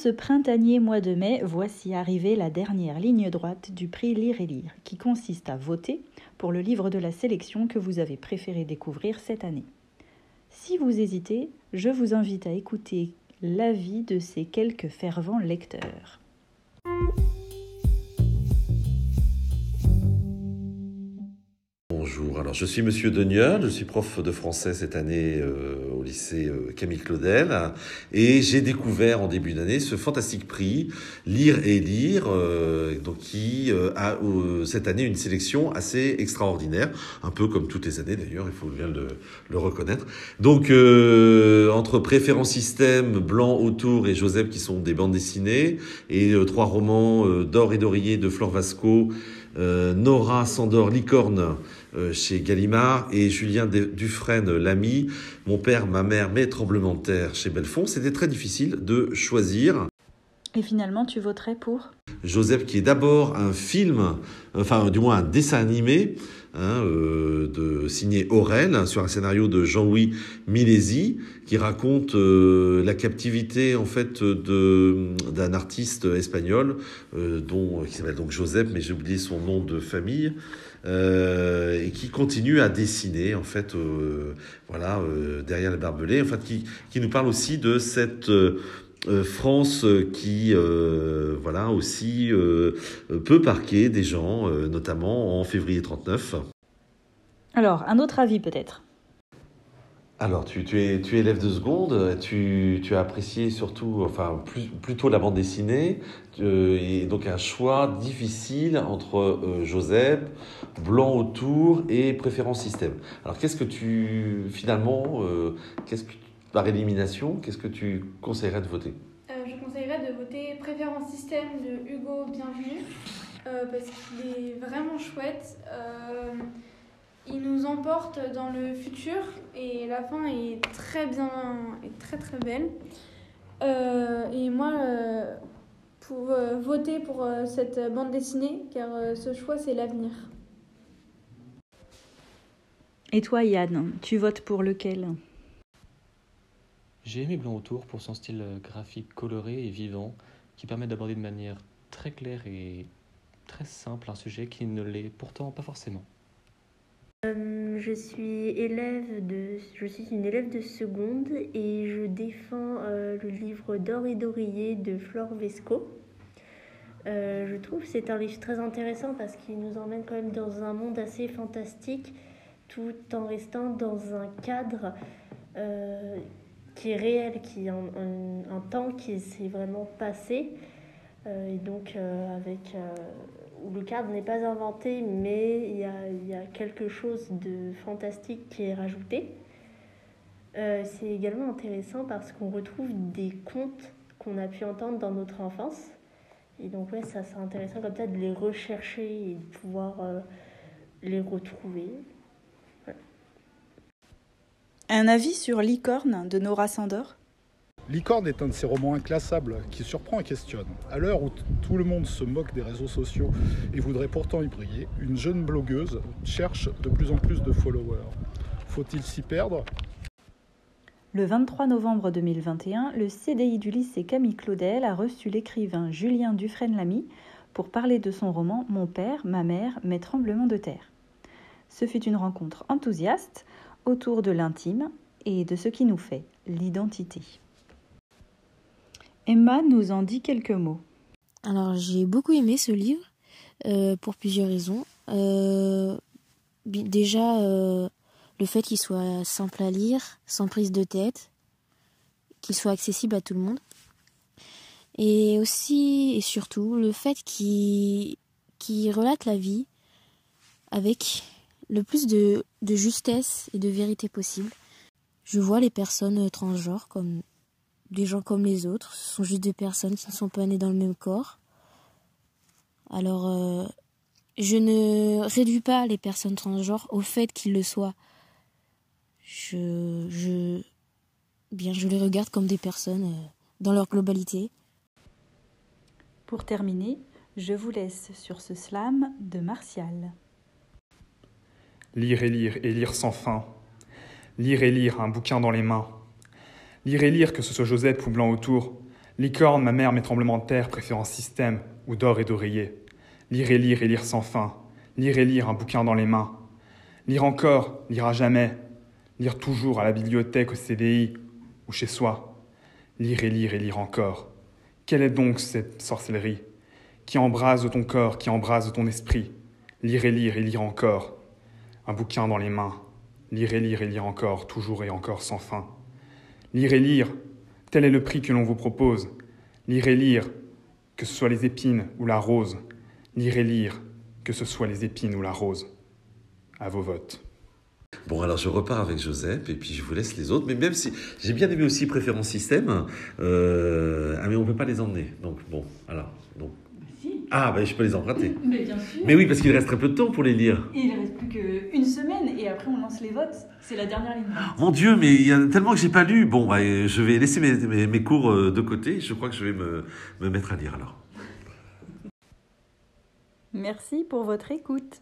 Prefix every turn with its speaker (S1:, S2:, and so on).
S1: ce printanier mois de mai, voici arrivée la dernière ligne droite du prix Lire et Lire, qui consiste à voter pour le livre de la sélection que vous avez préféré découvrir cette année. Si vous hésitez, je vous invite à écouter l'avis de ces quelques fervents lecteurs.
S2: Alors, je suis Monsieur Denier, je suis prof de français cette année euh, au lycée euh, Camille Claudel, et j'ai découvert en début d'année ce fantastique prix Lire et lire, euh, donc qui a cette année une sélection assez extraordinaire, un peu comme toutes les années d'ailleurs, il faut bien le, le reconnaître. Donc, entre Préférence Système, Blanc autour et Joseph qui sont des bandes dessinées, et trois romans d'Or et d'Oreiller de Flore Vasco. Nora Sandor Licorne euh, chez Gallimard et Julien Dufresne, l'ami, mon père, ma mère, mes tremblements de terre chez Belfond. C'était très difficile de choisir.
S1: Et finalement, tu voterais pour?
S2: Joseph, qui est d'abord un film, enfin du moins un dessin animé, hein, euh, de, signé Aurel, sur un scénario de Jean-Louis Milesi, qui raconte euh, la captivité en fait d'un artiste espagnol, dont, qui s'appelle donc Joseph, mais j'ai oublié son nom de famille. Euh, et qui continue à dessiner en fait euh, voilà euh, derrière les barbelés en fait qui, qui nous parle aussi de cette France qui voilà aussi peut parquer des gens notamment en février 39
S1: alors un autre avis peut-être.
S2: Alors, tu, tu, es, tu es élève de seconde, tu, tu as apprécié surtout, enfin, plus, plutôt la bande dessinée, et donc un choix difficile entre euh, Joseph, Blanc autour et Préférence Système. Alors, qu'est-ce que tu, finalement, euh, qu'est-ce que, par élimination, qu'est-ce que tu conseillerais de voter?
S3: Euh, Je conseillerais de voter Préférence Système de Hugo Bienvenu, parce qu'il est vraiment chouette il nous emporte dans le futur et la fin est très bien, et très très belle. Euh, et moi, euh, pour euh, voter pour cette bande dessinée, car ce choix c'est l'avenir.
S1: Et toi, Yann, tu votes pour lequel?
S4: J'ai aimé Blanc Autour pour son style graphique coloré et vivant, qui permet d'aborder de manière très claire et très simple un sujet qui ne l'est pourtant pas forcément.
S5: Euh, je suis élève de, je suis une élève de seconde et je défends euh, le livre D'or et d'oreiller de Flore Vesco. Euh, je trouve c'est un livre très intéressant parce qu'il nous emmène quand même dans un monde assez fantastique tout en restant dans un cadre qui est réel, qui est un, un temps qui s'est vraiment passé. et donc avec où le cadre n'est pas inventé, mais il y a, y a quelque chose de fantastique qui est rajouté. Euh, c'est également intéressant parce qu'on retrouve des contes qu'on a pu entendre dans notre enfance. Et donc, ouais, ça c'est intéressant comme ça de les rechercher et de pouvoir euh, les retrouver.
S1: Un avis sur Licorne de Nora Sandor?
S6: Licorne est un de ces romans inclassables qui surprend et questionne. À l'heure où tout le monde se moque des réseaux sociaux et voudrait pourtant y briller, une jeune blogueuse cherche de plus en plus de followers. Faut-il s'y perdre?
S1: Le 23 novembre 2021, le CDI du lycée Camille Claudel a reçu l'écrivain Julien Dufresne-Lamy pour parler de son roman Mon père, ma mère, mes tremblements de terre. Ce fut une rencontre enthousiaste autour de l'intime et de ce qui nous fait l'identité. Emma nous en dit quelques mots.
S7: Alors j'ai beaucoup aimé ce livre euh, pour plusieurs raisons. Euh, déjà euh, le fait qu'il soit simple à lire, sans prise de tête, qu'il soit accessible à tout le monde. Et aussi et surtout le fait qu'il relate la vie avec le plus de, de justesse et de vérité possible. Je vois les personnes transgenres comme des gens comme les autres. Ce sont juste des personnes qui ne sont pas nées dans le même corps. Alors, euh, je ne réduis pas les personnes transgenres au fait qu'ils le soient. Je, je, bien, je les regarde comme des personnes euh, dans leur globalité.
S1: Pour terminer, je vous laisse sur ce slam de Martial.
S8: Lire et lire et lire sans fin. Lire et lire un bouquin dans les mains Lire et lire, que ce soit Joseph ou Blanc autour. Licorne, ma mère, mes tremblements de terre, préférant système ou d'or et d'oreiller. Lire et lire et lire sans fin. Lire et lire un bouquin dans les mains. Lire encore, lire à jamais. Lire toujours à la bibliothèque, au CDI ou chez soi. Lire et lire et lire encore. Quelle est donc cette sorcellerie qui embrase ton corps, qui embrase ton esprit Lire et lire et lire encore. Un bouquin dans les mains. Lire et lire et lire encore, toujours et encore sans fin. Lire et lire, tel est le prix que l'on vous propose. Lire et lire, que ce soit les épines ou la rose. Lire et lire, que ce soit les épines ou la rose. À vos votes.
S2: Bon, alors je repars avec Joseph et puis je vous laisse les autres. Mais même si j'ai bien aimé aussi Préférence Système, euh, ah mais on peut pas les emmener. Donc bon, alors. Ah ben je peux les emprunter.
S1: Mais bien sûr.
S2: Mais oui, parce qu'il reste très peu de temps pour les lire.
S1: Et il ne reste plus qu'une semaine et après on lance les votes. C'est la dernière ligne.
S2: Mon Dieu, mais il y a tellement que j'ai pas lu. Bon, bah, je vais laisser mes, mes, mes cours euh, de côté. Je crois que je vais me, me mettre à lire alors.
S1: Merci pour votre écoute.